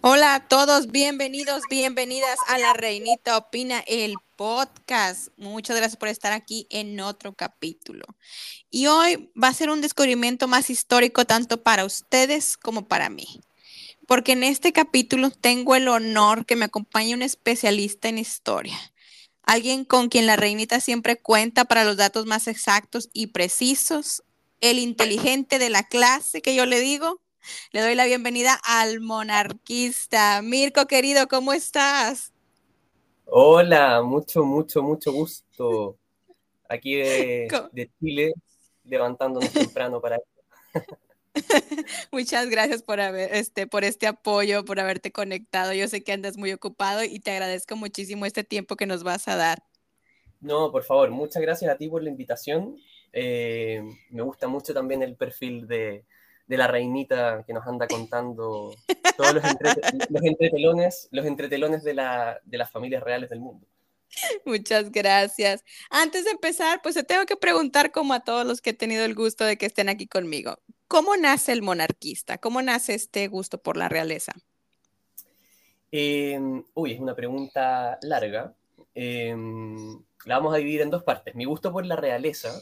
Hola a todos, bienvenidos, bienvenidas a La Reinita Opina, el podcast. Muchas gracias por estar aquí en otro capítulo. Y hoy va a ser un descubrimiento más histórico tanto para ustedes como para mí. Porque en este capítulo tengo el honor que me acompañe un especialista en historia. Alguien con quien la reinita siempre cuenta para los datos más exactos y precisos. El inteligente de la clase que yo le digo, le doy la bienvenida al monarquista. Mirko, querido, ¿cómo estás? Hola, mucho, mucho, mucho gusto. Aquí de, Chile, levantándonos temprano para esto. Muchas gracias por haber, este, por este apoyo, por haberte conectado. Yo sé que andas muy ocupado y te agradezco muchísimo este tiempo que nos vas a dar. No, por favor, muchas gracias a ti por la invitación. Eh, me gusta mucho también el perfil de, de la reinita que nos anda contando todos los, entretelones, los entretelones de, la, de las familias reales del mundo. Muchas gracias. Antes de empezar, pues te tengo que preguntar, como a todos los que he tenido el gusto de que estén aquí conmigo, ¿cómo nace el monarquista? ¿Cómo nace este gusto por la realeza? Em, uy, es una pregunta larga. Em, la vamos a dividir en dos partes. Mi gusto por la realeza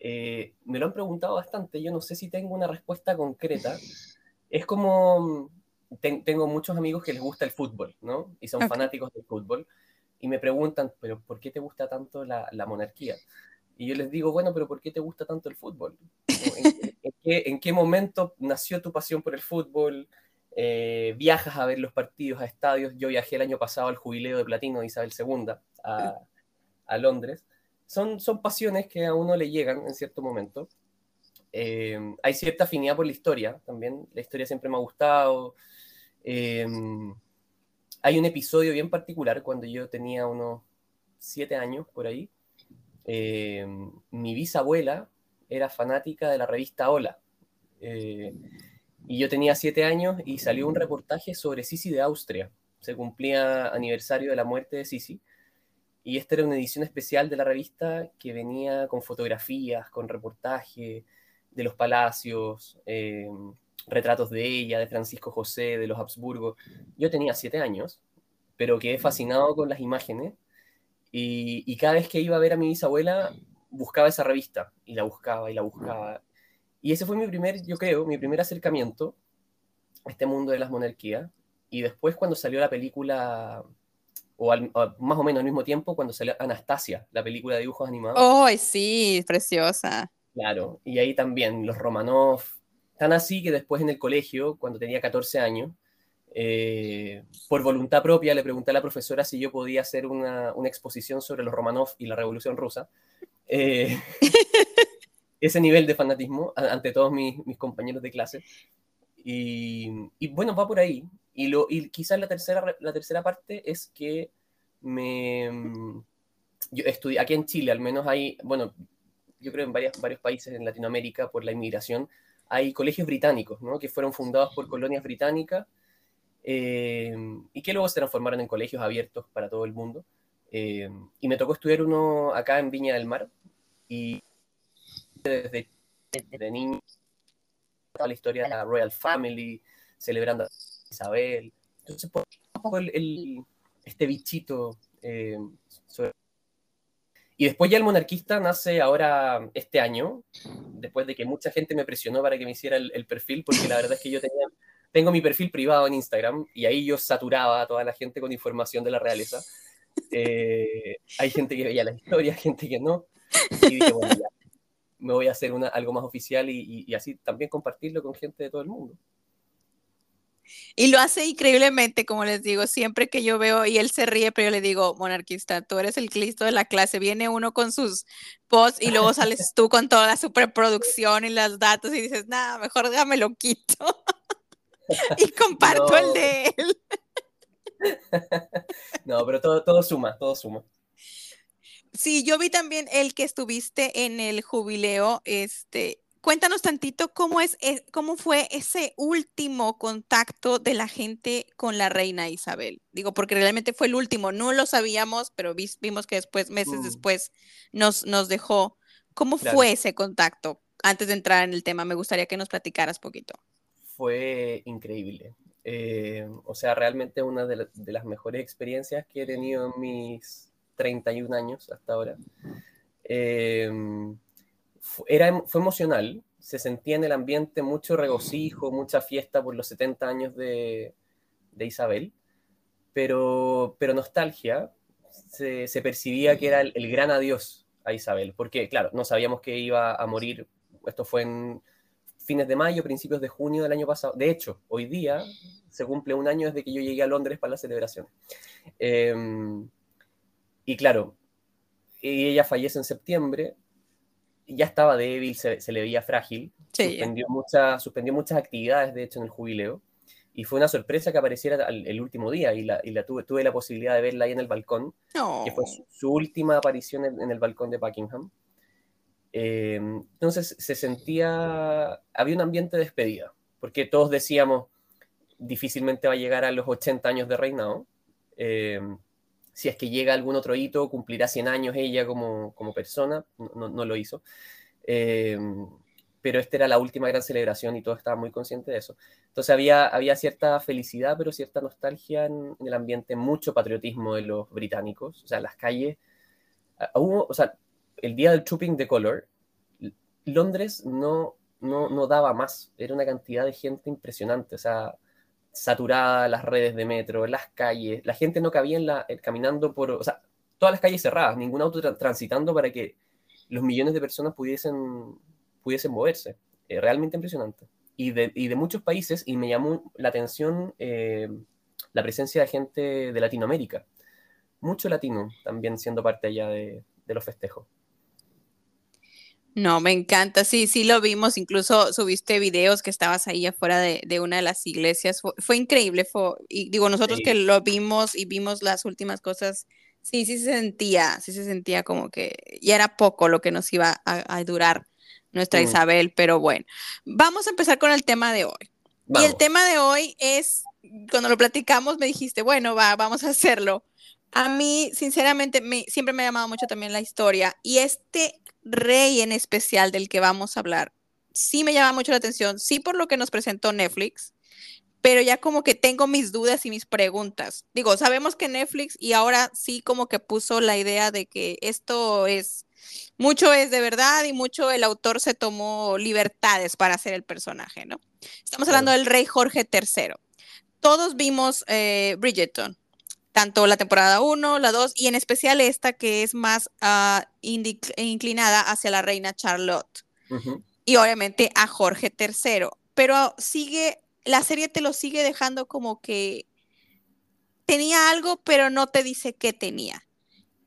eh, me lo han preguntado bastante, yo no sé si tengo una respuesta concreta. Es como, tengo muchos amigos que les gusta el fútbol, ¿no? Y son fanáticos del fútbol, y me preguntan, pero ¿por qué te gusta tanto la, monarquía? Y yo les digo, bueno, pero ¿por qué te gusta tanto el fútbol? ¿En, qué, momento nació tu pasión por el fútbol? Eh, viajas a ver los partidos a estadios. Yo viajé el año pasado al jubileo de platino de Isabel II a, a Londres son, son pasiones que a uno le llegan en cierto momento. Eh, hay cierta afinidad por la historia también. La historia siempre me ha gustado. Eh, hay un episodio bien particular cuando yo tenía unos siete años por ahí. Eh, mi bisabuela era fanática de la revista Hola. y yo tenía siete años y salió un reportaje sobre Sisi de Austria. Se cumplía aniversario de la muerte de Sisi. Y esta era una edición especial de la revista que venía con fotografías, con reportaje de los palacios, eh, retratos de ella, de Francisco José, de los Habsburgo. Yo tenía siete años, pero quedé fascinado con las imágenes y, y, cada vez que iba a ver a mi bisabuela buscaba esa revista y la buscaba y la buscaba. Y ese fue mi primer, yo creo, mi primer acercamiento a este mundo de las monarquías. Y después cuando salió la película o, más o menos al mismo tiempo cuando salió Anastasia, la película de dibujos animados. ¡Oh, sí! Preciosa. Claro, y ahí también los Romanov, tan así que después en el colegio, cuando tenía 14 años, eh, por voluntad propia le pregunté a la profesora si yo podía hacer una, una exposición sobre los Romanov y la Revolución Rusa. Eh, ese nivel de fanatismo ante todos mis, mis compañeros de clase. Y, y, bueno, va por ahí. Y, lo, y quizás la tercera, la tercera parte es que me... Mm, yo estudié, aquí en Chile al menos hay, bueno, yo creo en varios, varios países en Latinoamérica por la inmigración, hay colegios británicos, ¿no? Que fueron fundados por colonias británicas eh, y que luego se transformaron en colegios abiertos para todo el mundo. Eh, y me tocó estudiar uno acá en Viña del Mar y desde, desde niño toda la historia de la Royal Family, celebrando Isabel. Entonces, por el, este bichito eh, Y después ya el monarquista nace ahora este año, después de que mucha gente me presionó para que me hiciera el, perfil, porque la verdad es que yo tenía, tengo mi perfil privado en Instagram y ahí yo saturaba a toda la gente con información de la realeza. Eh, hay gente que veía la historia, gente que no. Y dije, bueno, ya, me voy a hacer una, algo más oficial y, así también compartirlo con gente de todo el mundo. Y lo hace increíblemente, como les digo, siempre que yo veo y él se ríe, pero yo le digo, monarquista, tú eres el Cristo de la clase. Viene uno con sus posts y luego sales tú con toda la superproducción y los datos y dices, nada, mejor déjame lo quito. y comparto el de él. no, pero todo, todo suma, todo suma. Sí, yo vi también el que estuviste en el jubileo, este, cuéntanos tantito cómo es, eh, cómo fue ese último contacto de la gente con la reina Isabel. Digo, porque realmente fue el último, no lo sabíamos, pero vimos que después, meses mm. después, nos, nos dejó. ¿Cómo fue ese contacto? Antes de entrar en el tema, me gustaría que nos platicaras poquito. Fue increíble. Eh, o sea, realmente una de, las mejores experiencias que he tenido en mis 31 años hasta ahora. Eh, era, fue emocional, se sentía en el ambiente mucho regocijo, mucha fiesta por los 70 años de, Isabel, pero, pero nostalgia, se, percibía que era el, gran adiós a Isabel, porque claro, no sabíamos que iba a morir, esto fue en fines de mayo, principios de junio del año pasado, de hecho, hoy día se cumple un año desde que yo llegué a Londres para la celebración. Em, y claro, ella fallece en septiembre, ya estaba débil, se, le veía frágil, suspendió, suspendió muchas actividades, de hecho, en el jubileo, y fue una sorpresa que apareciera el, último día, y, la, tuve, tuve, la posibilidad de verla ahí en el balcón, que fue su, última aparición en, el balcón de Buckingham. Em, entonces se sentía, había un ambiente de despedida, porque todos decíamos, difícilmente va a llegar a los 80 años de reinado. Eh, si es que llega algún otro hito, cumplirá 100 años ella como, como persona, no, no, lo hizo. Eh, pero esta era la última gran celebración y todos estaban muy conscientes de eso. Entonces había, había cierta felicidad, pero cierta nostalgia en, el ambiente, mucho patriotismo de los británicos. O sea, las calles, ah, hubo, o sea, el día del Trooping the Color, Londres no, no, no daba más, era una cantidad de gente impresionante. O sea, saturada las redes de metro, las calles, la gente no cabía en la, eh, caminando por, o sea, todas las calles cerradas, ningún auto transitando para que los millones de personas pudiesen, pudiesen moverse. Eh, realmente impresionante. Y de, y de, muchos países, y me llamó la atención eh, la presencia de gente de Latinoamérica. Mucho latino también siendo parte allá de, de los festejos. No, me encanta, sí, sí lo vimos, incluso subiste videos que estabas ahí afuera de, una de las iglesias, fue, increíble, fue, y digo, nosotros que lo vimos y vimos las últimas cosas, sí, sí se sentía, sí se sentía como que ya era poco lo que nos iba a, durar nuestra Isabel, pero bueno, vamos a empezar con el tema de hoy. Y el tema de hoy es, cuando lo platicamos me dijiste, bueno, va, vamos a hacerlo. A mí, sinceramente, me, siempre me ha llamado mucho también la historia y este rey en especial del que vamos a hablar, sí me llama mucho la atención, sí por lo que nos presentó Netflix, pero ya como que tengo mis dudas y mis preguntas. Digo, sabemos que Netflix y ahora sí como que puso la idea de que esto es, mucho es de verdad y mucho el autor se tomó libertades para hacer el personaje, ¿no? Estamos hablando del rey Jorge III. Todos vimos eh, Bridgerton, tanto la temporada 1, la 2 y en especial esta que es más uh, inclinada hacia la reina Charlotte y obviamente a Jorge III. Pero sigue, la serie te lo sigue dejando como que tenía algo, pero no te dice qué tenía.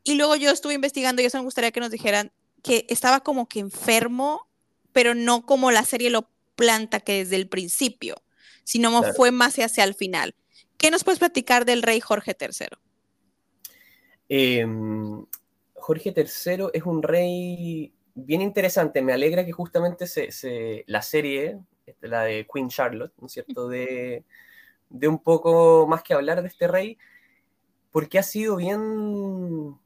Y luego yo estuve investigando y eso me gustaría que nos dijeran que estaba como que enfermo, pero no como la serie lo planta que desde el principio, sino fue más hacia el final. ¿Qué nos puedes platicar del rey Jorge III? Em, Jorge III es un rey bien interesante. Me alegra que justamente se, la serie, este, la de Queen Charlotte, ¿no es cierto?, de, de un poco más que hablar de este rey, porque ha sido bien,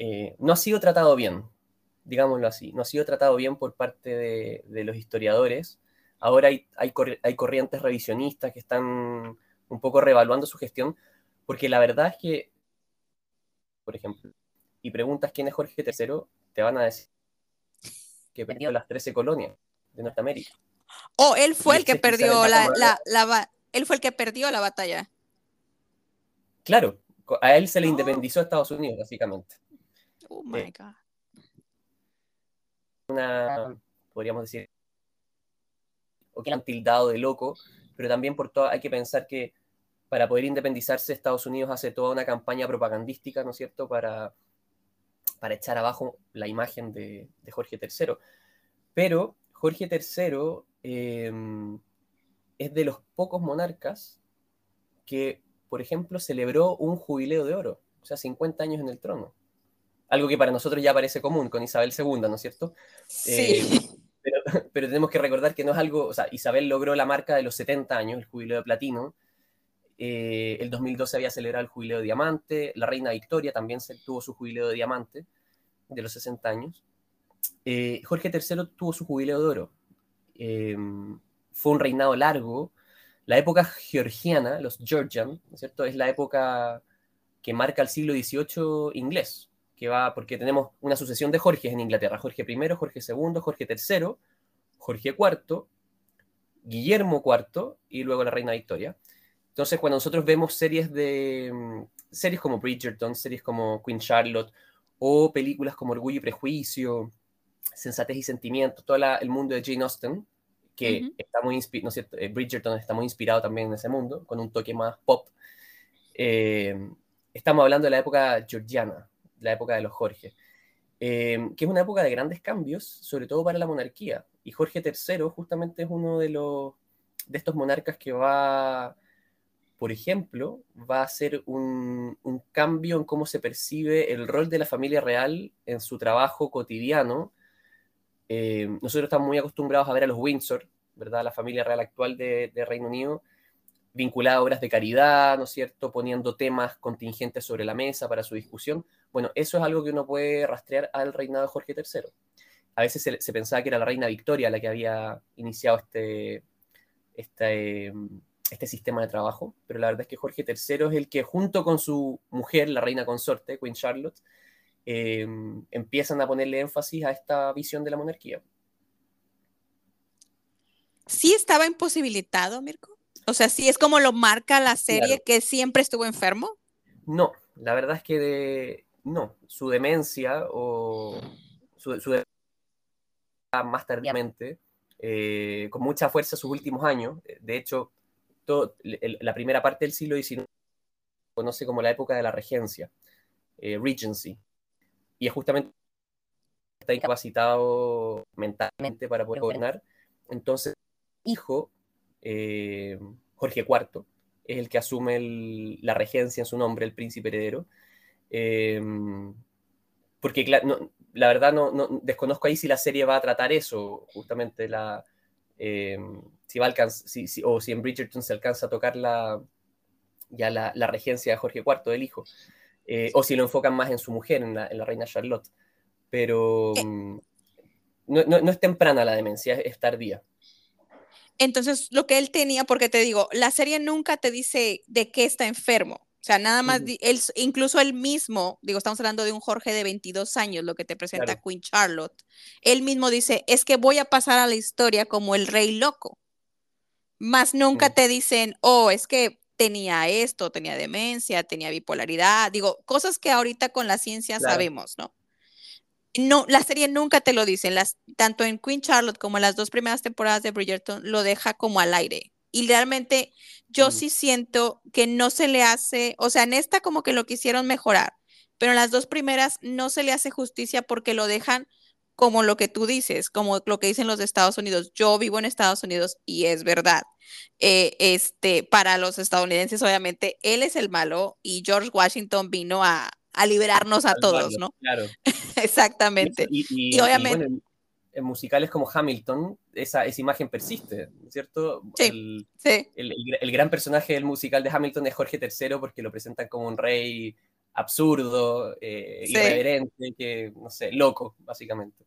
eh, no ha sido tratado bien, digámoslo así, no ha sido tratado bien por parte de, los historiadores. Ahora hay, hay, hay, corrientes revisionistas que están un poco revaluando su gestión, porque la verdad es que, por ejemplo, y preguntas quién es Jorge III, te van a decir que perdió las 13 colonias de Norteamérica. Oh, él fue el que perdió la, la, él fue el que perdió la batalla. Claro, a él se le oh. independizó Estados Unidos, básicamente. Oh my eh, God. Una, podríamos decir, o que han tildado de loco, pero también por todo, hay que pensar que para poder independizarse, Estados Unidos hace toda una campaña propagandística, ¿no es cierto?, para, para echar abajo la imagen de, Jorge III. Pero Jorge III em, es de los pocos monarcas que, por ejemplo, celebró un jubileo de oro, o sea, 50 años en el trono. Algo que para nosotros ya parece común con Isabel II, ¿no es cierto? Sí. Eh, pero, tenemos que recordar que no es algo, o sea, Isabel logró la marca de los 70 años, el jubileo de platino, eh, el 2012 había celebrado el jubileo de diamante, la reina Victoria también tuvo su jubileo de diamante de los 60 años. Eh, Jorge III tuvo su jubileo de oro. Eh, fue un reinado largo, La época georgiana, los Georgian, cierto? Es la época que marca el siglo XVIII inglés, que va porque tenemos una sucesión de Jorges en Inglaterra, Jorge I, Jorge II, Jorge III, Jorge IV, Guillermo IV y luego la reina Victoria. Entonces, cuando nosotros vemos series de mm, series como Bridgerton, series como Queen Charlotte o películas como Orgullo y Prejuicio, Sensatez y Sentimiento, todo el mundo de Jane Austen, que está muy inspirado, ¿no eh, Bridgerton está muy inspirado también en ese mundo, con un toque más pop. Eh, estamos hablando de la época georgiana, la época de los Jorge, eh, que es una época de grandes cambios, sobre todo para la monarquía. Y Jorge III justamente es uno de, los, de estos monarcas que va, por ejemplo, va a hacer un, un cambio en cómo se percibe el rol de la familia real en su trabajo cotidiano. Eh, nosotros estamos muy acostumbrados a ver a los Windsor, ¿verdad? La familia real actual de, de Reino Unido, vinculada a obras de caridad, ¿no es cierto? Poniendo temas contingentes sobre la mesa para su discusión. Bueno, eso es algo que uno puede rastrear al reinado de Jorge III. A veces se, pensaba que era la reina Victoria la que había iniciado este, este, este, sistema de trabajo, pero la verdad es que Jorge III es el que junto con su mujer, la reina consorte, Queen Charlotte, eh, empiezan a ponerle énfasis a esta visión de la monarquía. ¿Sí estaba imposibilitado, Mirko? O sea, sí es como lo marca la serie que siempre estuvo enfermo. No, la verdad es que de, no, su demencia o su, demencia más tardíamente, eh, con mucha fuerza sus últimos años. De hecho, la primera parte del siglo XIX se conoce como la época de la regencia, eh, Regency, y es justamente está incapacitado mentalmente para poder gobernar. Entonces, hijo eh, Jorge IV, es el que asume la regencia en su nombre, el príncipe heredero. Em, porque la verdad no, desconozco ahí si la serie va a tratar eso, justamente la, em, si va a o si en Bridgerton se alcanza a tocar la, ya la, regencia de Jorge IV, del hijo, eh, o si lo enfocan más en su mujer, en la, reina Charlotte. Pero eh. mm, no, es temprana la demencia, es tardía. Entonces, lo que él tenía, porque te digo, la serie nunca te dice de qué está enfermo. O sea, nada más, él, incluso él mismo, digo, estamos hablando de un Jorge de 22 años, lo que te presenta Queen Charlotte. Él mismo dice, es que voy a pasar a la historia como el rey loco. Más nunca te dicen, oh, es que tenía esto, tenía demencia, tenía bipolaridad, digo, cosas que ahorita con la ciencia sabemos, ¿no? no, la serie nunca te lo dicen, las, tanto en Queen Charlotte como en las dos primeras temporadas de Bridgerton lo deja como al aire. Y realmente yo sí siento que no se le hace, o sea, en esta como que lo quisieron mejorar, pero en las dos primeras no se le hace justicia porque lo dejan como lo que tú dices, como lo que dicen los de Estados Unidos. Yo vivo en Estados Unidos y es verdad. Eh, este, para los estadounidenses, obviamente, él es el malo y George Washington vino a, a liberarnos a todos, ¿no? Claro. Exactamente. Y, obviamente... en, musicales como Hamilton, esa, esa imagen persiste, ¿cierto? Sí, el, el, gran personaje del musical de Hamilton es Jorge III porque lo presentan como un rey absurdo, eh, irreverente, que, no sé, loco, básicamente.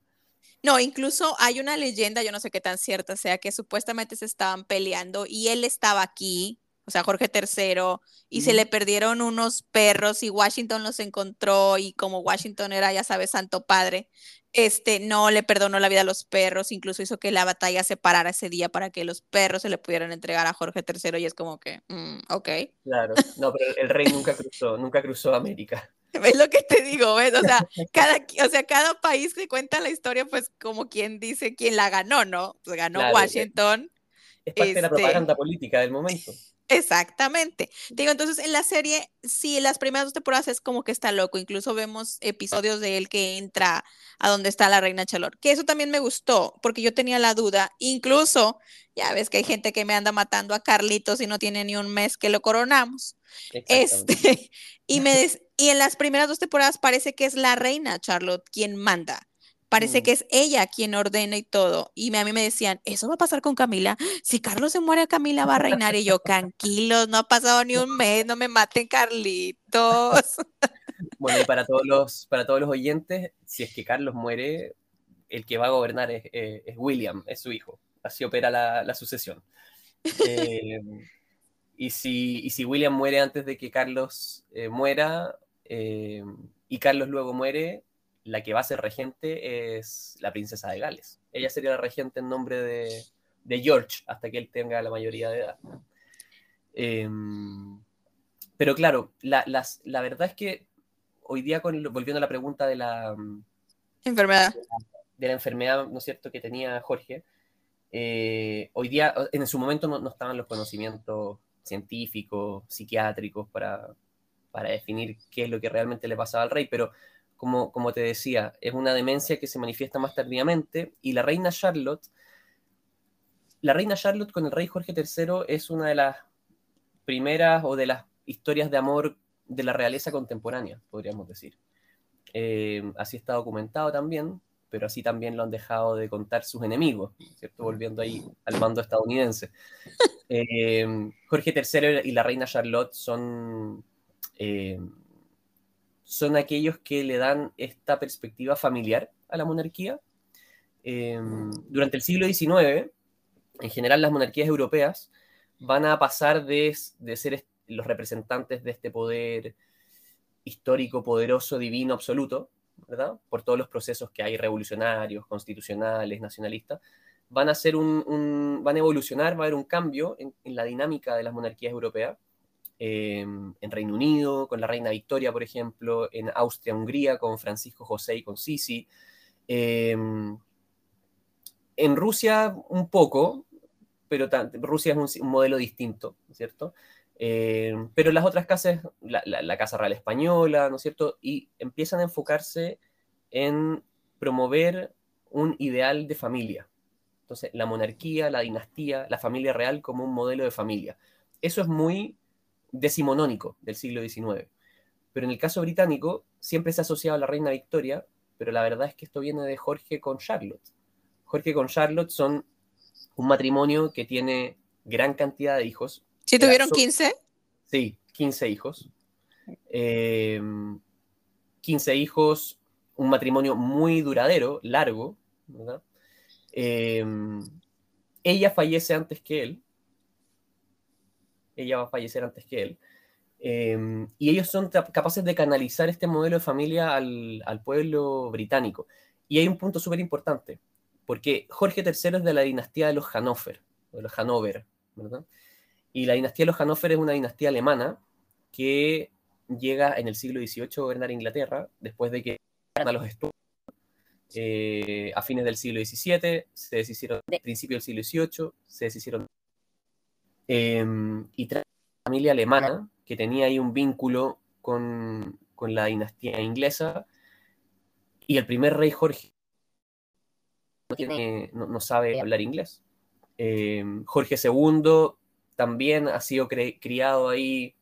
No, incluso hay una leyenda, yo no sé qué tan cierta sea, que supuestamente se estaban peleando y él estaba aquí o sea, Jorge III, y se le perdieron unos perros y Washington los encontró y como Washington era, ya sabes, santo padre, este, no le perdonó la vida a los perros, incluso hizo que la batalla se parara ese día para que los perros se le pudieran entregar a Jorge III y es como que, mm, ok. Claro, no, pero el rey nunca cruzó, nunca cruzó América. ¿Ves lo que te digo? ¿ves? O sea, cada, o sea, cada país que cuenta la historia, pues como quien dice quién la ganó, ¿no? Pues ganó Washington. Es parte de la este propaganda política del momento. Exactamente. Digo, entonces en la serie, sí, las primeras dos temporadas es como que está loco. Incluso vemos episodios de él que entra a donde está la reina Chalor. Que eso también me gustó, porque yo tenía la duda. Incluso, ya ves que hay gente que me anda matando a Carlitos y no tiene ni un mes que lo coronamos. Este, y, me y en las primeras dos temporadas parece que es la reina Charlotte quien manda. Parece mm. que es ella quien ordena y todo. Y a mí me decían, ¿eso va a pasar con Camila? Si Carlos se muere, Camila va a reinar. Y yo, tranquilos, no ha pasado ni un mes, no me maten, Carlitos. Bueno, y para todos los, para todos los oyentes, si es que Carlos muere, el que va a gobernar es, William, es su hijo. Así opera la, sucesión. Eh, y, si, si William muere antes de que Carlos eh, muera eh, y Carlos luego muere, la que va a ser regente es la princesa de Gales. Ella sería la regente en nombre de, de George hasta que él tenga la mayoría de edad. Em, pero claro, la, la, verdad es que hoy día, volviendo a la pregunta de la enfermedad, de la, enfermedad, ¿no es cierto?, que tenía Jorge, eh, hoy día, en su momento no, estaban los conocimientos científicos, psiquiátricos para, para, definir qué es lo que realmente le pasaba al rey, pero como, como te decía, es una demencia que se manifiesta más tardíamente y la reina Charlotte, la reina Charlotte con el rey Jorge III es una de las primeras o de las historias de amor de la realeza contemporánea, podríamos decir. Eh, así está documentado también, pero así también lo han dejado de contar sus enemigos, ¿cierto? Volviendo ahí al mando estadounidense. Eh, Jorge III y la reina Charlotte son, eh, son aquellos que le dan esta perspectiva familiar a la monarquía. durante el siglo XIX, en general las monarquías europeas van a pasar de, de ser los representantes de este poder histórico, poderoso, divino, absoluto, ¿verdad? Por todos los procesos que hay revolucionarios, constitucionales, nacionalistas, van a ser un, van a evolucionar, va a haber un cambio en, la dinámica de las monarquías europeas. Em, en Reino Unido, con la reina Victoria, por ejemplo, en Austria-Hungría, con Francisco José y con Sisi. Em, en Rusia un poco, pero Rusia es un, modelo distinto, ¿cierto? Eh, pero las otras casas, la, Casa Real Española, ¿no es cierto? Y empiezan a enfocarse en promover un ideal de familia. Entonces, la monarquía, la dinastía, la familia real como un modelo de familia. Eso es muy decimonónico del siglo XIX. Pero en el caso británico, siempre se ha asociado a la reina Victoria, pero la verdad es que esto viene de Jorge con Charlotte. Jorge con Charlotte son un matrimonio que tiene gran cantidad de hijos, ¿Sí tuvieron 15? Sí, 15 hijos. 15 eh, hijos, un matrimonio muy duradero, largo, ¿verdad? Eh, ella fallece antes que él. Ella va a fallecer antes que él. Eh, y ellos son capaces de canalizar este modelo de familia al, al pueblo británico. Y hay un punto súper importante, porque Jorge III es de la dinastía de los Hannover, de los Hanover, ¿verdad? Y la dinastía de los Hannover es una dinastía alemana que llega en el siglo XVIII a gobernar Inglaterra, después de que a los estudios eh, a fines del siglo XVII, se deshicieron a principios del siglo XVIII, se deshicieron. Em, y trae una familia alemana que tenía ahí un vínculo con, con la dinastía inglesa. Y el primer rey Jorge no, no, sabe hablar inglés. Em, Jorge II también ha sido criado ahí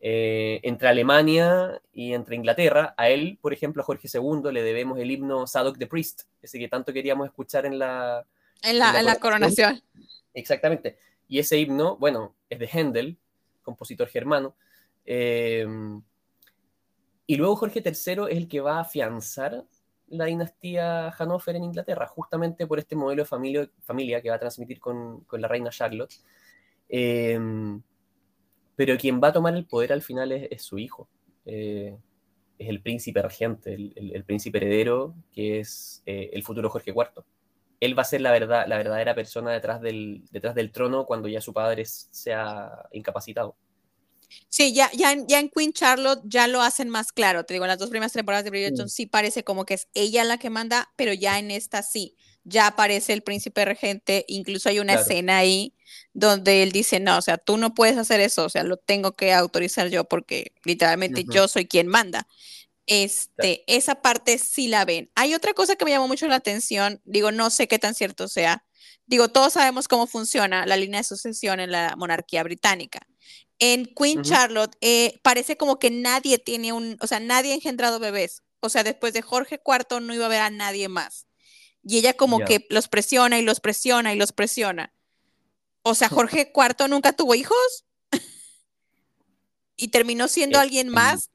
eh, entre Alemania y entre Inglaterra. A él, por ejemplo, a Jorge II, le debemos el himno Sadok the Priest, ese que tanto queríamos escuchar en la, en la, coronación. Exactamente. Y ese himno, bueno, es de Händel, compositor germano. Eh, y luego Jorge III es el que va a afianzar la dinastía Hannover en Inglaterra, justamente por este modelo de familia, que va a transmitir con, la reina Charlotte. Em, pero quien va a tomar el poder al final es, su hijo. Eh, es el príncipe regente, el, príncipe heredero, que es eh, el futuro Jorge IV. Él va a ser la, verdad, la verdadera persona detrás del, detrás del trono cuando ya su padre sea incapacitado. Sí, ya, ya, ya en Queen Charlotte ya lo hacen más claro. Te digo, en las dos primeras temporadas de Bridgerton sí parece como que es ella la que manda, pero ya en esta sí ya aparece el príncipe regente, incluso hay una escena ahí donde él dice, no, o sea, tú no puedes hacer eso, o sea, lo tengo que autorizar yo porque literalmente yo soy quien manda. Este, esa parte sí la ven. Hay otra cosa que me llamó mucho la atención, digo, no sé qué tan cierto sea. Digo, todos sabemos cómo funciona la línea de sucesión en la monarquía británica. En Queen Charlotte eh, parece como que nadie tiene un, o sea, nadie ha engendrado bebés. O sea, después de Jorge IV no iba a haber a nadie más. Y ella como que los presiona y los presiona y los presiona. O sea, Jorge IV nunca tuvo hijos y terminó siendo eh, alguien más.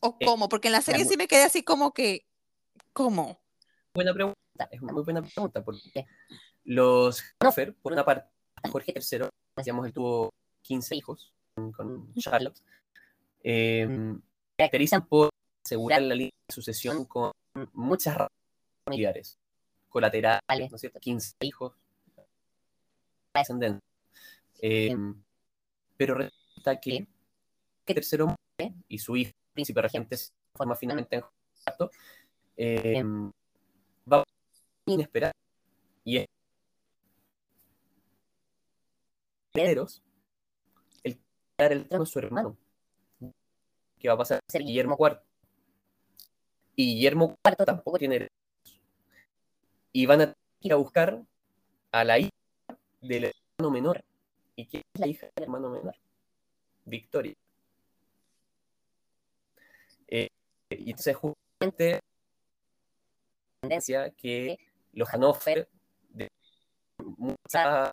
¿O eh, cómo? Porque en la serie sí me quedé así como que, ¿cómo? Buena pregunta, es una muy buena pregunta, porque los Hannover, por una parte, Jorge III, decíamos, él tuvo 15 hijos con, Charlotte, eh, caracterizan por asegurar la línea de sucesión con muchas ramas familiares colaterales, ¿no es cierto? 15 hijos, descendencia. Eh, pero resulta que el tercero muere y su hijo, príncipe regente, se forma finalmente en cuarto, eh, va a inesperado y es herederos el dar el trono a su hermano que va a pasar a ser Guillermo IV y Guillermo IV tampoco tiene y van a ir a buscar a la hija del hermano menor ¿y quién es la hija del hermano menor? Victoria eh, y entonces justamente tendencia que los Hannover de mucha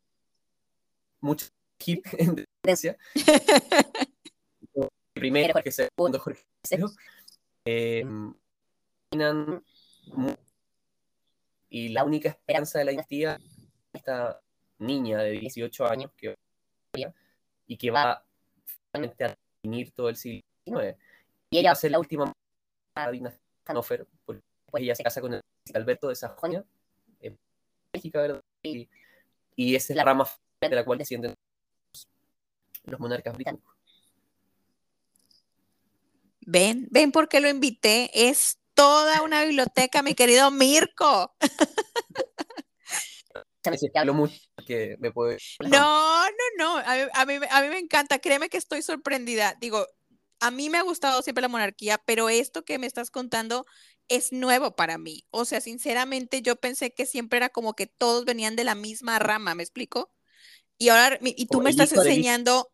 mucho hip en tendencia. Primero Jorge segundo Jorge tercero eh, y la única esperanza de la dinastía esta niña de 18 años que y que va finalmente a definir todo el siglo XIX y ella va a ser la última dinastía Hannover porque ella se casa con el Alberto de Sajonia en Bélgica ¿verdad? Y, y esa es la rama de la cual descienden los monarcas británicos Ven, ven por qué lo invité. Es toda una biblioteca, mi querido Mirko. mucho que me puede... No, no, no. A mí, a, mí, a mí me encanta. Créeme que estoy sorprendida. Digo, a mí me ha gustado siempre la monarquía, pero esto que me estás contando es nuevo para mí. O sea, sinceramente, yo pensé que siempre era como que todos venían de la misma rama, ¿me explico? Y ahora, y tú me estás enseñando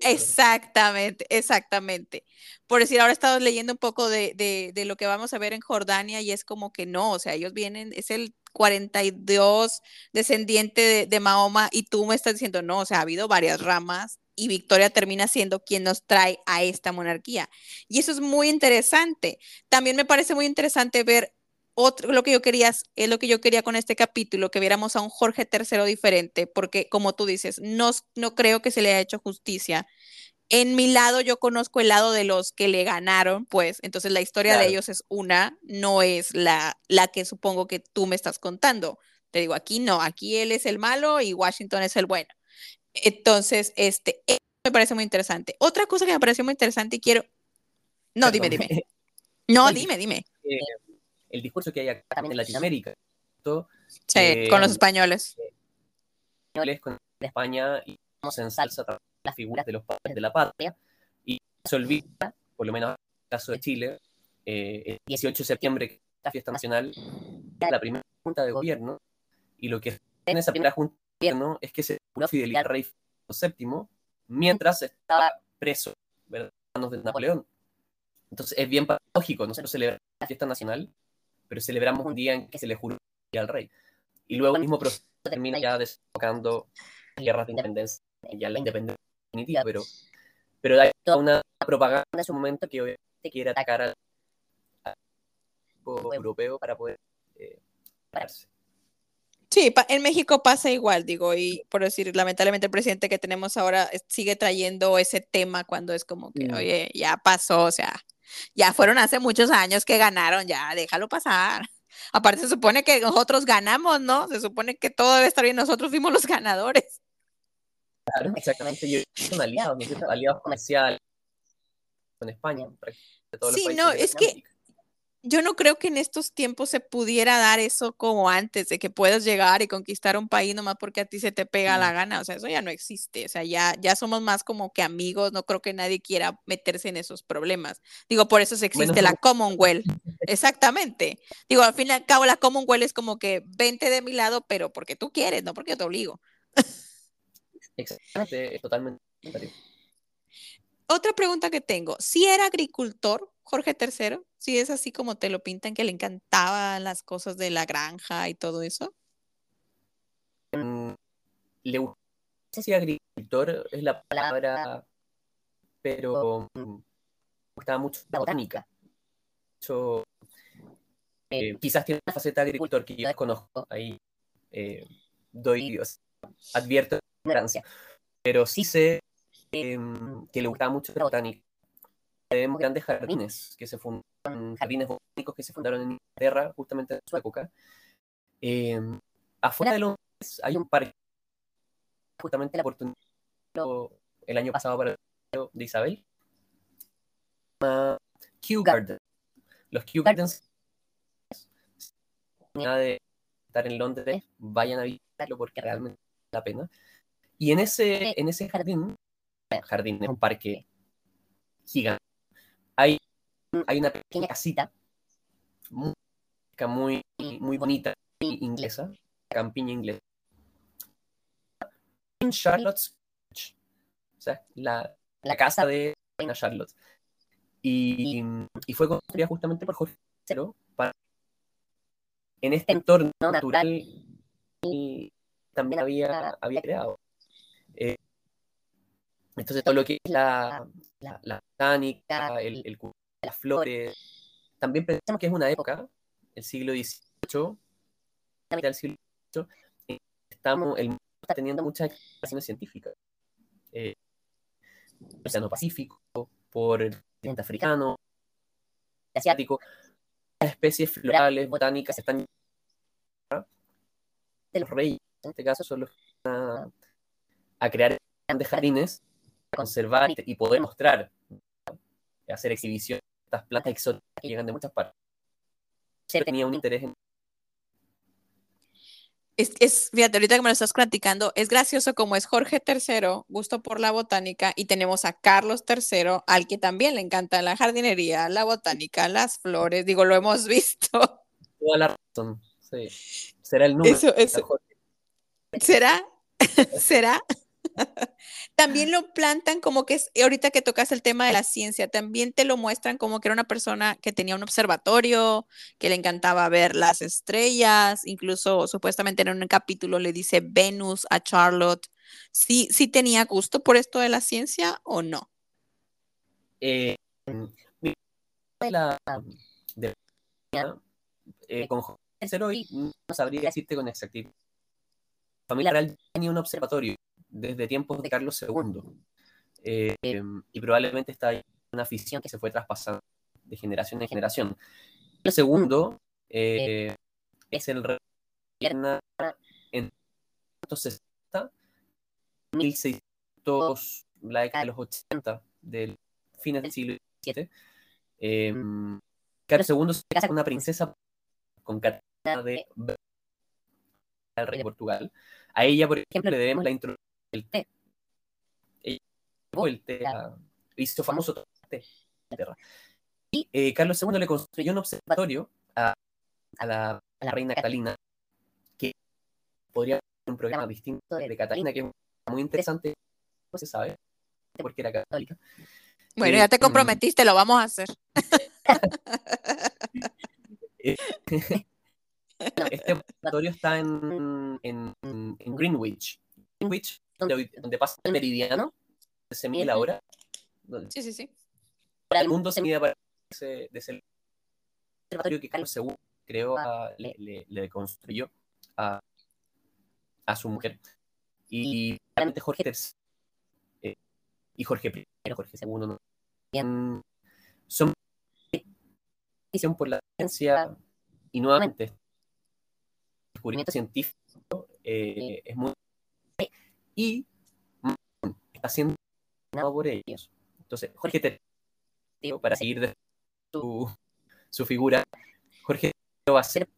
Exactamente, exactamente. Por decir, ahora he estado leyendo un poco de, de, de, lo que vamos a ver en Jordania y es como que no, o sea, ellos vienen, es el 42 descendiente de, de, Mahoma y tú me estás diciendo, no, o sea, ha habido varias ramas y Victoria termina siendo quien nos trae a esta monarquía. Y eso es muy interesante. También me parece muy interesante ver otro, lo que yo quería, es lo que yo quería con este capítulo, que viéramos a un Jorge III diferente, porque como tú dices, no, no creo que se le haya hecho justicia. En mi lado yo conozco el lado de los que le ganaron, pues, entonces la historia claro. de ellos es una, no es la, la que supongo que tú me estás contando. Te digo, aquí no, aquí él es el malo y Washington es el bueno. Entonces, este, me parece muy interesante. Otra cosa que me pareció muy interesante y quiero... No, Perdón. dime, dime. No, Oye, dime, dime. Eh, el discurso que hay acá también en Latinoamérica. ¿no? Sí, eh, con los españoles. Españoles con España y vamos en salsa las figuras de los padres de la patria y se olvida, por lo menos en el caso de Chile, eh, el 18 de septiembre, que es la fiesta nacional, la primera junta de gobierno y lo que en esa primera junta de gobierno es que se juró fidelidad al rey VII mientras estaba preso, ¿verdad? manos de Napoleón. Entonces es bien paradójico, nosotros celebramos la fiesta nacional pero celebramos un día en que se le juró al rey. Y luego el mismo proceso termina ya desembocando en guerras de independencia, ya la independencia definitiva, pero, pero hay toda una propaganda en ese momento que obviamente quiere atacar al, al europeo para poder eh, pararse. Sí, en México pasa igual, digo, y por decir, lamentablemente el presidente que tenemos ahora sigue trayendo ese tema cuando es como que, oye, ya pasó, o sea, ya fueron hace muchos años que ganaron, ya déjalo pasar. Aparte se supone que nosotros ganamos, ¿no? Se supone que todo debe estar bien, nosotros fuimos los ganadores. Claro, exactamente. Yo soy un aliado, aliado comercial con España. sí, no, es que yo no creo que en estos tiempos se pudiera dar eso como antes, de que puedas llegar y conquistar un país nomás porque a ti se te pega la gana, o sea, eso ya no existe, o sea, ya, ya somos más como que amigos, no creo que nadie quiera meterse en esos problemas. Digo, por eso se existe bueno, la Commonwealth, exactamente. Digo, al fin y al cabo la Commonwealth es como que vente de mi lado, pero porque tú quieres, no porque yo te obligo. Exactamente, totalmente. Otra pregunta que tengo, si era agricultor Jorge III, si es así como te lo pintan, que le encantaban las cosas de la granja y todo eso. Mm, le no sé si agricultor es la palabra, pero me gustaba mucho la botánica. Eh, quizás tiene una faceta de agricultor que yo desconozco. Ahí eh, doy, o sea, advierto ignorancia. Pero sí sé em, que le gustaba mucho la botánica. Tenemos grandes jardines que se fundaron, jardines botánicos que se fundaron en Inglaterra justamente en su época. Em, afuera de Londres hay un parque, justamente la oportunidad el año pasado para el de Isabel, Kew Garden. Los Kew Gardens, de estar en Londres, vayan a visitarlo porque realmente vale la pena. Y en ese, en ese jardín, jardín es un parque gigante, hay, hay una pequeña casita muy, muy, muy bonita, inglesa, campiña inglesa. En Charlotte's o sea, la, la casa de Reina Charlotte. Y, y, fue construida justamente por Jorge para en este entorno natural y también había, había creado. Entonces, todo lo que es la, la, la botánica, el, el, las flores, también pensamos que es una época, el siglo XVIII, la mitad del siglo XVIII, estamos, el mundo está teniendo muchas exploraciones científicas. Eh, el Océano Pacífico, por el continente africano, asiático, las especies florales, botánicas están de los reyes, en este caso, son los que van a, crear grandes jardines, a conservar y, poder mostrar, hacer exhibiciones de estas plantas exóticas que llegan de muchas partes. tenía un interés en es, es, fíjate, ahorita que me lo estás platicando, es gracioso como es Jorge III, gusto por la botánica, y tenemos a Carlos III, al que también le encanta la jardinería, la botánica, las flores, digo, lo hemos visto. Toda la razón, sí. Será el número. Eso, eso. ¿Será? ¿Será? También lo plantan como que es, ahorita que tocas el tema de la ciencia, también te lo muestran como que era una persona que tenía un observatorio, que le encantaba ver las estrellas, incluso supuestamente en un capítulo le dice Venus a Charlotte. ¿Sí, sí tenía gusto por esto de la ciencia o no? Eh, de, eh, con no sabría decirte con exactitud. Familia real tenía un observatorio desde tiempos de Carlos II. Eh, y probablemente está ahí una afición que se fue traspasando de generación en generación. El segundo eh, es el rey en 1960, 1600, la década de los 80, del fines del siglo XVII. Eh, Carlos II se casa con una princesa con Catalina de el rey de Portugal. A ella, por ejemplo, le debemos la introducción el té. Ella el té, hizo famoso té. Y eh, Carlos II le construyó un observatorio a, a, la, a, la, reina Catalina, que podría ser un programa distinto de Catalina, que es muy interesante, no se sabe, porque era católica. Bueno, ya te comprometiste, lo vamos a hacer. este observatorio está en, en, en Greenwich. Greenwich donde, pasa el meridiano, se mide la hora. Sí, sí, sí. el mundo se mide para ese, de ese observatorio que Carlos II creó, le, le, construyó a, a, su mujer. Y realmente Jorge III eh, y Jorge I, Jorge II, ¿no? son por la ciencia y nuevamente el descubrimiento científico eh, es muy y está siendo por ellos. Entonces, Jorge para seguir de su, su figura, Jorge va a hacer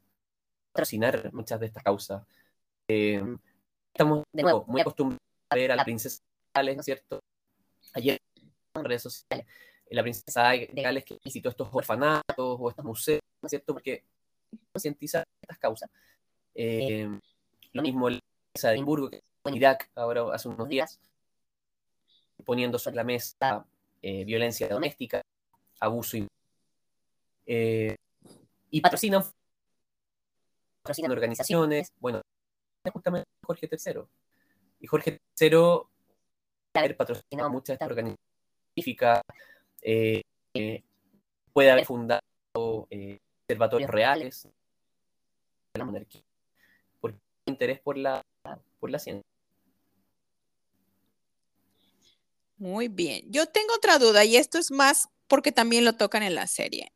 patrocinar muchas de estas causas. Eh, estamos de nuevo muy acostumbrados a ver a la princesa Gales, ¿no es cierto? Ayer en redes sociales, la princesa Gales que visitó estos orfanatos o estos museos, ¿no es cierto? Porque concientiza estas causas. Eh, lo mismo la princesa de Edimburgo, que en Irak ahora hace unos días, poniendo sobre la mesa eh, violencia doméstica, abuso y, eh, y patrocinan, patrocinan organizaciones, bueno, justamente Jorge III. Y Jorge III haber patrocinado muchas de estas organizaciones científicas, eh, puede haber fundado observatorios reales de la monarquía, por interés por la, por la ciencia. Muy bien. Yo tengo otra duda y esto es más porque también lo tocan en la serie.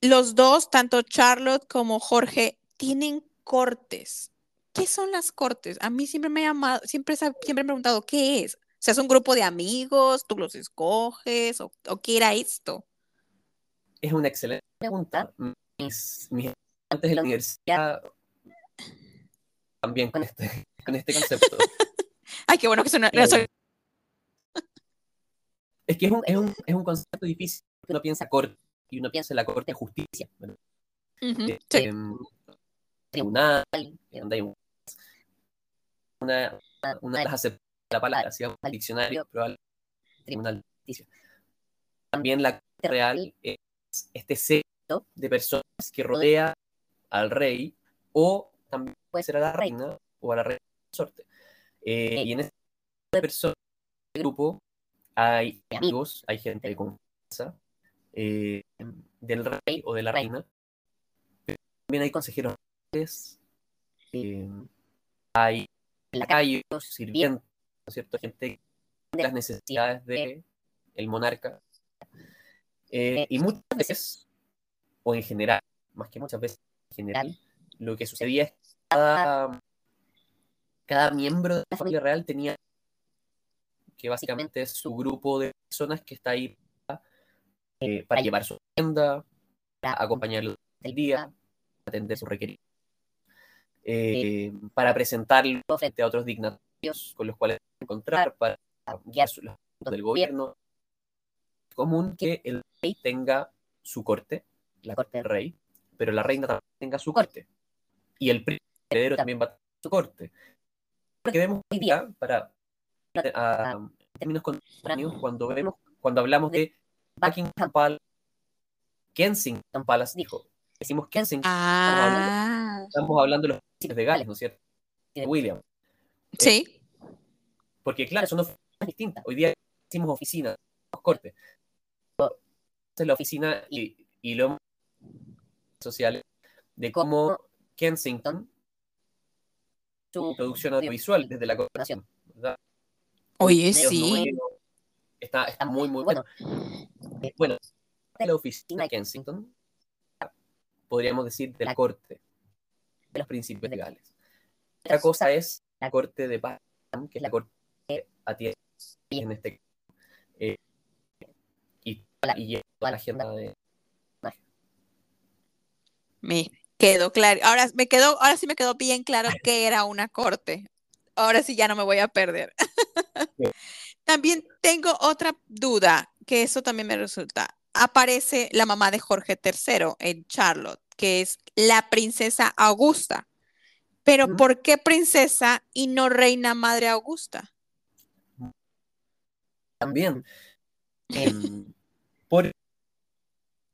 Los dos, tanto Charlotte como Jorge, tienen cortes. ¿Qué son las cortes? A mí siempre me ha llamado, siempre, siempre me he preguntado, ¿qué es? O sea, ¿es un grupo de amigos? ¿Tú los escoges? ¿O, qué era esto? Es una excelente pregunta. Mis, mis estudiantes de la universidad también con este, con este concepto. Ay, qué bueno que suena. Eh, es que es un, es, un, es un concepto difícil. Uno piensa corte y uno piensa en la corte de justicia. Eh, sí. um, tribunal, donde hay un, una, una de las la palabra, si vamos al diccionario, probable tribunal de justicia. También la corte real es este secto de personas que rodea al rey o también puede ser a la reina o a la reina sorte. Eh, y en este personas, grupo, hay amigos, hay gente de confianza eh, del rey o de la reina. También hay consejeros, eh, hay lacayos, sirvientes, ¿no es cierto? Gente de las necesidades del el monarca. y muchas veces, o en general, más que muchas veces en general, lo que sucedía es que cada, cada miembro de la familia real tenía que básicamente es su grupo de personas que está ahí eh, para llevar su agenda, para acompañarlo el día, atender sus requerimientos, eh, para presentarlo frente a otros dignatarios con los cuales encontrar, para guiar los asuntos del gobierno. Es común que el rey tenga su corte, la corte. del rey, pero la reina también tenga su corte. Y el heredero también. va a tener su corte. Porque vemos hoy día, para en términos contemporáneos, cuando vemos, cuando hablamos de Buckingham Palace, Kensington Palace dijo, decimos Kensington, ah. estamos, hablando, de los príncipes de Gales, ¿no es cierto? De William. Sí. Eh, porque claro, son oficinas distintas. Hoy día decimos oficina, corte. Es la oficina y, y lo sociales de cómo Kensington su producción audiovisual desde la corporación. ¿verdad? Oye, sí. está, está muy, muy bueno. Eh, bueno, la oficina de Kensington, podríamos decir, de la corte, de los principios legales. Otra cosa es la corte de paz, que es la corte que atiende en este eh, y, y toda la agenda de me quedó claro. Ahora me quedó, ahora sí me quedó bien claro que era una corte. Ahora sí ya no me voy a perder. También tengo otra duda, que eso también me resulta. Aparece la mamá de Jorge III en Charlotte, que es la princesa Augusta. Pero ¿por qué princesa y no reina madre Augusta? También. Em, por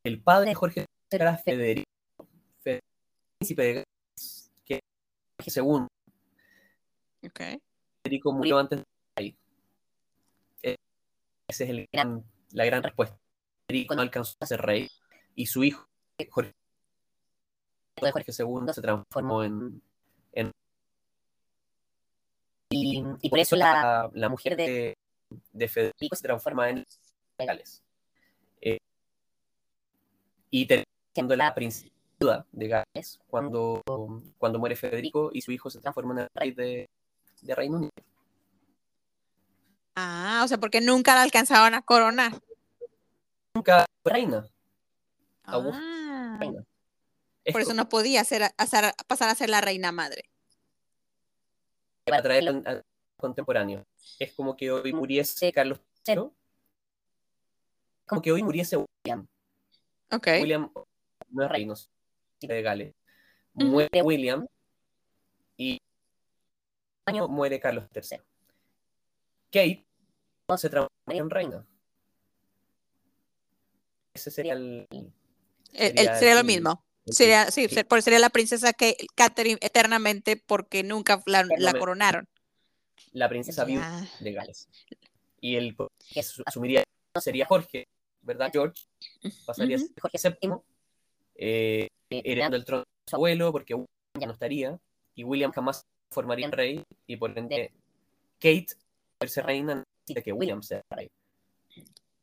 el padre de Jorge era Federico, príncipe de Gales, que es segundo. Okay. Federico murió antes. Esa es el gran, la gran respuesta. Federico no alcanzó a ser rey y su hijo, Jorge, Jorge II, se transformó en. en y, y, por eso la, la mujer de, de, Federico se transforma en Gales. Eh, y teniendo la princesa de Gales cuando, cuando muere Federico y su hijo se transforma en el rey de, de Reino Unido. Ah, o sea, porque nunca la alcanzaban a coronar. Nunca reina. Ah, Por eso no podía pasar a ser la reina madre. Para traerlo al contemporáneo. Es como que hoy muriese Carlos III. Como que hoy muriese William. Okay. William no es reino de Gales. Muere William y año muere Carlos III. Kate se transforma en reina. Ese sería el. Sería, lo mismo. sería, sí, sería la princesa que Catherine eternamente porque nunca la, coronaron. La princesa viuda de Gales. Y el que asumiría sería Jorge, ¿verdad? George. Pasaría a ser Jorge VII, eh, heredando el trono de su abuelo, porque William ya no estaría. Y William jamás formaría en rey. Y por ende, Kate, verse reina, que William sea rey.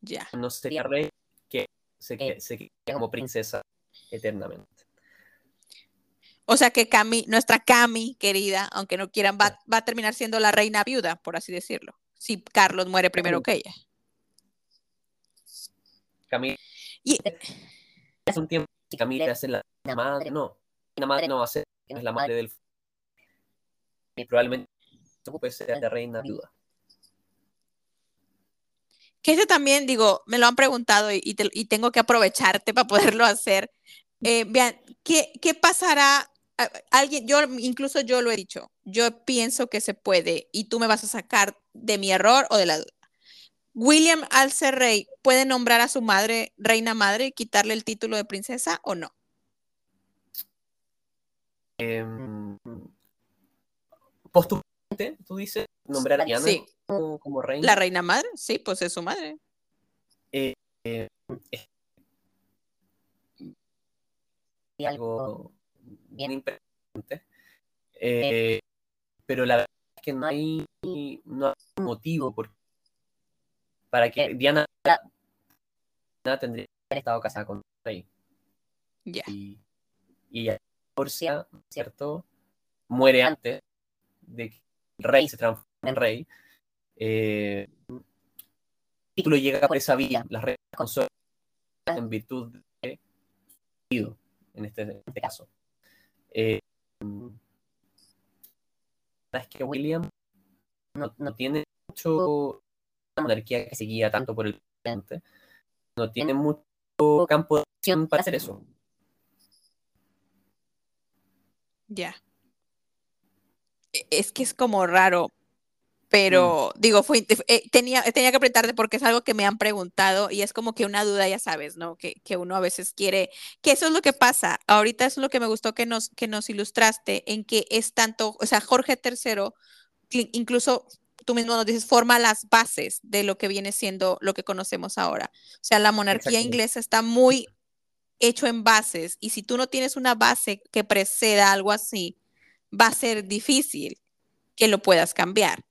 Ya. No sería rey que se, que, se quede como princesa eternamente. O sea que Cami, nuestra Cami querida, aunque no quieran, va, va a terminar siendo la reina viuda, por así decirlo, si Carlos muere primero que ella. Camila Y, hace un tiempo que Camila es la madre, no, la madre no va a ser, es la madre del y probablemente se ser la reina viuda. Que ese también, digo, me lo han preguntado y, y te- y tengo que aprovecharte para poderlo hacer. Eh, vean, ¿qué, qué pasará? Alguien, yo, incluso yo lo he dicho, yo pienso que se puede y tú me vas a sacar de mi error o de la duda. William, al ser rey, ¿puede nombrar a su madre reina madre y quitarle el título de princesa o no? Em, tú dices, nombrar a Diana Sí. como, como reina. La reina madre, sí, pues es su madre. y algo bien impresionante. Eh, pero la verdad es que no hay, no hay motivo por- para que Diana, Diana tendría que haber estado casada con un rey. Ya. Y, y ella divorcia, ¿cierto? Muere antes de que rey se transforme en rey. Eh, el título llega por esa vía, las reinas consortes en virtud de en este, en este caso. Eh, verdad es que William no, no tiene mucho una monarquía que se guía tanto por el presidente, no tiene mucho campo de acción para hacer eso. Ya. Es que es como raro, pero digo, fue, eh, tenía, tenía que apretarte porque es algo que me han preguntado y es como que una duda, ya sabes, ¿no? Que, que uno a veces quiere, que eso es lo que pasa. Ahorita eso es lo que me gustó que nos, que nos ilustraste en que es tanto, o sea, Jorge III, incluso tú mismo nos dices, forma las bases de lo que viene siendo lo que conocemos ahora. O sea, la monarquía inglesa está muy hecho en bases y si tú no tienes una base que preceda algo así, va a ser difícil que lo puedas cambiar.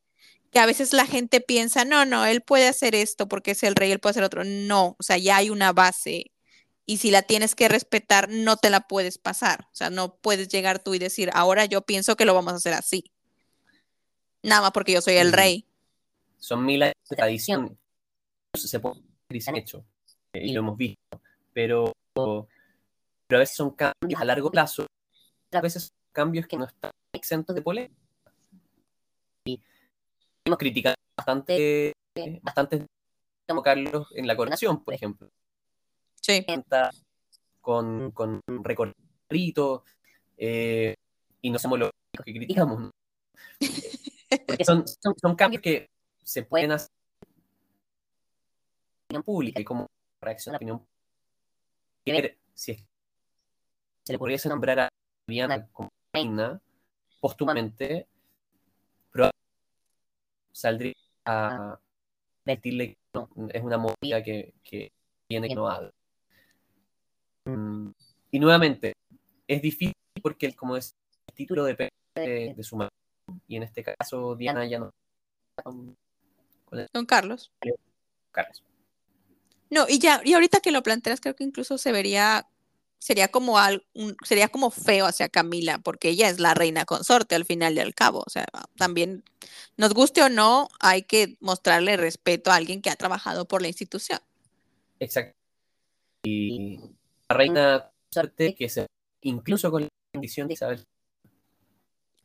Que a veces la gente piensa, no, no, él puede hacer esto porque es el rey, él puede hacer otro. No, o sea, ya hay una base y si la tienes que respetar, no te la puedes pasar. O sea, no puedes llegar tú y decir, ahora yo pienso que lo vamos a hacer así. Nada más porque yo soy el rey. Son mil años de tradición. Se puede han hecho, eh, y lo hemos visto, pero, pero a veces son cambios a largo plazo, a veces son cambios que no están exentos de polémica. Y hemos criticado bastante, bastante como Carlos en la coronación, por ejemplo. Sí. Con, con recorrido, eh, y no somos los únicos que criticamos. ¿no? Porque son, son, son cambios que se pueden hacer en opinión pública y como reacción a la opinión pública. Si es que se le pudiese nombrar a Diana como reina póstumamente, saldría a decirle que no, es una movida que, que viene que no habla. Mm, Y nuevamente, es difícil porque, como es, el título depende de, de su madre. Y en este caso, Diana ya no. Con, con el Don Carlos. Carlos. No, y ya, y ahorita que lo planteas, creo que incluso se vería, sería como al, un- sería como feo hacia Camila, porque ella es la reina consorte al final y al cabo. O sea, también, nos guste o no, hay que mostrarle respeto a alguien que ha trabajado por la institución. Exacto. Y la reina consorte que se incluso con la bendición de Isabel.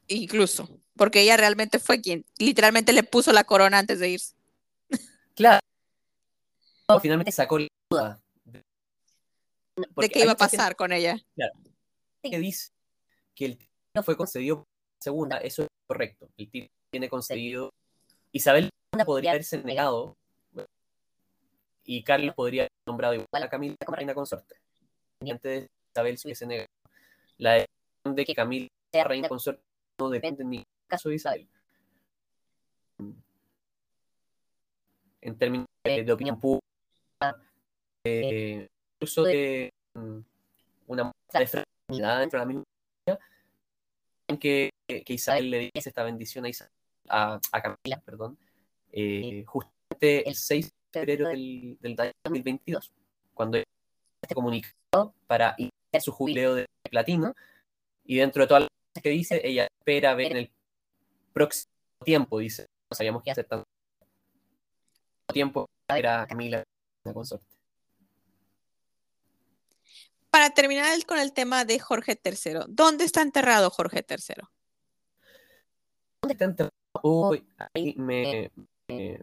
Incluso, porque ella realmente fue quien literalmente le puso la corona antes de irse. Claro. Finalmente sacó la duda de, ¿De qué iba a pasar con ella? que dice que el título fue concedido por la segunda, eso es correcto. El título tiene concedido. Isabel podría haberse negado y Carlos podría haber nombrado igual a Camila como reina consorte. Y antes de Isabel se hubiese negado. La decisión de que Camila sea reina consorte no depende en ningún caso de Isabel. En términos de, de opinión pública, eh, incluso de mm, una muestra de fraternidad dentro de la misma en que, que Isabel le diese esta bendición a, Isa- a, a Camila, perdón, eh, justamente el 6 de febrero del, del 2022, cuando este comunicado para iniciar su jubileo de platino. Y dentro de todas las cosas que dice, ella espera ver en el próximo tiempo, dice. No sabíamos que hace tanto tiempo era Camila la consorte. Para terminar con el tema de Jorge III, ¿dónde está enterrado Jorge III? ¿Dónde está enterrado? Uy, ahí me, me,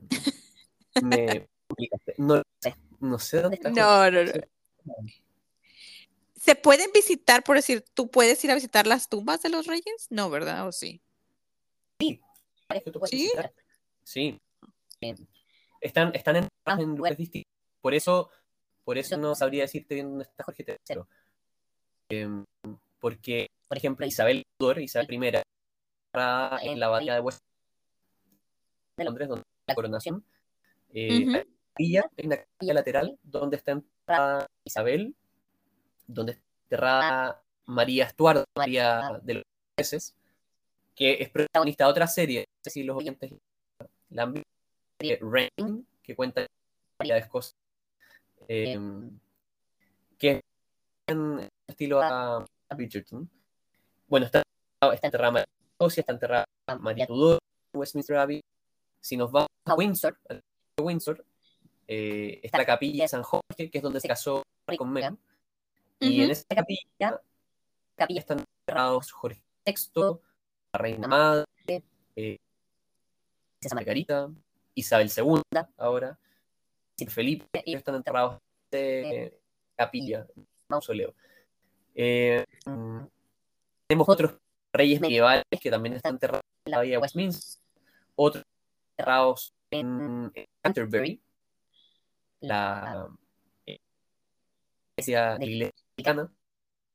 me No sé, no sé dónde está. No, no, no. ¿Se pueden visitar, por decir, tú puedes ir a visitar las tumbas de los reyes? No, ¿verdad? ¿O sí? Sí. ¿Sí? Sí. Están, están en, en lugares distintos. Por eso, por eso no sabría decirte bien dónde está Jorge III. Em, porque, por ejemplo, Isabel Tudor, Isabel I, en la abadía de Westminster de Londres, donde la coronación, eh, uh -huh. en la capilla lateral, donde está enterrada Isabel, donde está enterrada María Estuardo, María de los Meses, que es protagonista de otra serie, no sé si los oyentes la han visto, Rain, que cuenta varias cosas, eh, que es en estilo a, a Bridgerton. Bueno, está, está enterrada María Escocia, está enterrada María Tudor, Westminster Abbey. Si nos vamos a Windsor, a Windsor eh, está la capilla de San Jorge, que es donde se casó con Meghan. Y en esa capilla, capilla están enterrados Jorge VI, la reina madre, eh, Margarita, Isabel II, ahora, Felipe, y están enterrados en capilla, mausoleo. Eh, tenemos otros reyes medievales que también están enterrados en la vía de Westminster, otros enterrados en, Canterbury, la iglesia de iglesia americana,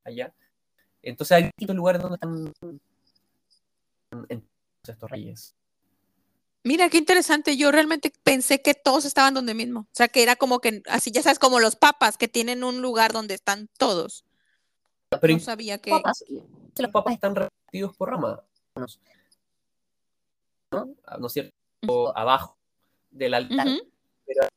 allá. Entonces hay distintos lugares donde están estos reyes. Mira, qué interesante. Yo realmente pensé que todos estaban donde mismo. O sea, que era como que, así ya sabes, como los papas, que tienen un lugar donde están todos. Pero no sabía que... Papas, los papas están repartidos por Roma. ¿No? ¿No es cierto? O abajo del altar. Uh -huh. pero,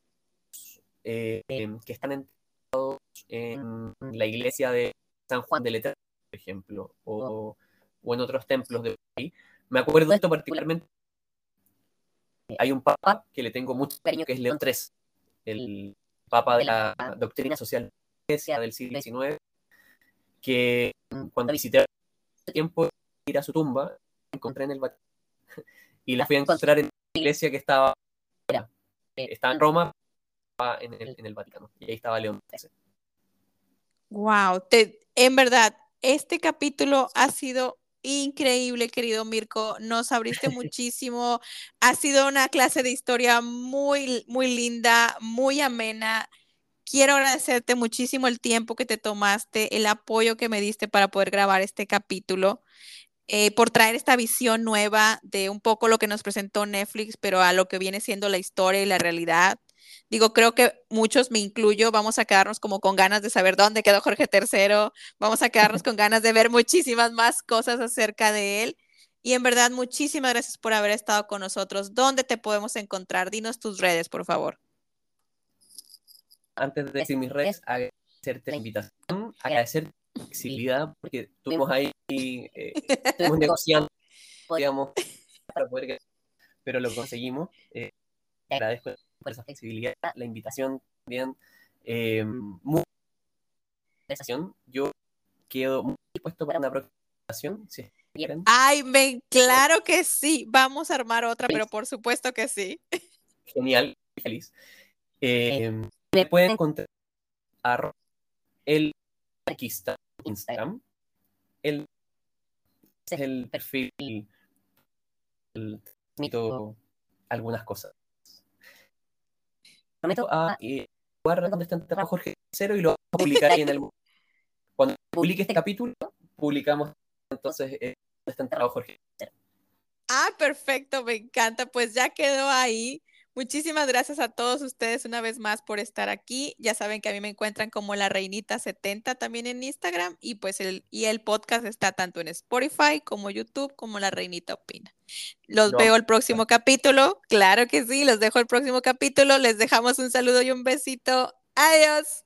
eh, que están enterrados en la iglesia de San Juan de Letrán, por ejemplo, o, o en otros templos de ahí. Me acuerdo de esto particularmente hay un papa que le tengo mucho cariño, que es León III, el papa de la doctrina social del siglo XIX, que cuando visité hace tiempo ir a su tumba, encontré en el Vaticano y la fui a encontrar en la iglesia que estaba, estaba en Roma, en el, en el Vaticano, y ahí estaba León XIII. Wow, te, en verdad, este capítulo ha sido increíble, querido Mirko. Nos abriste muchísimo. Ha sido una clase de historia muy, muy linda, muy amena. Quiero agradecerte muchísimo el tiempo que te tomaste, el apoyo que me diste para poder grabar este capítulo, eh, por traer esta visión nueva de un poco lo que nos presentó Netflix, pero a lo que viene siendo la historia y la realidad. Digo, creo que muchos, me incluyo, vamos a quedarnos como con ganas de saber dónde quedó Jorge III, vamos a quedarnos con ganas de ver muchísimas más cosas acerca de él. Y en verdad, muchísimas gracias por haber estado con nosotros. ¿Dónde te podemos encontrar? Dinos tus redes, por favor. Antes de decir mis redes, agradecerte la invitación, agradecer la flexibilidad, porque tuvimos ahí, eh, estuvimos negociando, digamos, para poder, pero lo conseguimos. Eh, agradezco por esa flexibilidad, la invitación también. Eh, muy. Yo quedo muy dispuesto para una próxima si quieren. Ay, me, claro que sí. Vamos a armar otra, pero por supuesto que sí. Genial, feliz. Eh, me pueden encontrar a el arquista Instagram. El, es el perfil. El, mito algunas cosas prometo a eh, guardar donde está enterrado Jorge Cero y lo vamos a publicar ahí en el cuando publique. este capítulo publicamos entonces eh, donde está enterrado Jorge. Cero ah perfecto me encanta pues ya quedó ahí Muchísimas gracias a todos ustedes una vez más por estar aquí. Ya saben que a mí me encuentran como la Reinita 70 también en Instagram y pues el, y el podcast está tanto en Spotify como YouTube como la Reinita Opina. Los veo el próximo capítulo. Claro que sí, los dejo el próximo capítulo. Les dejamos un saludo y un besito. Adiós.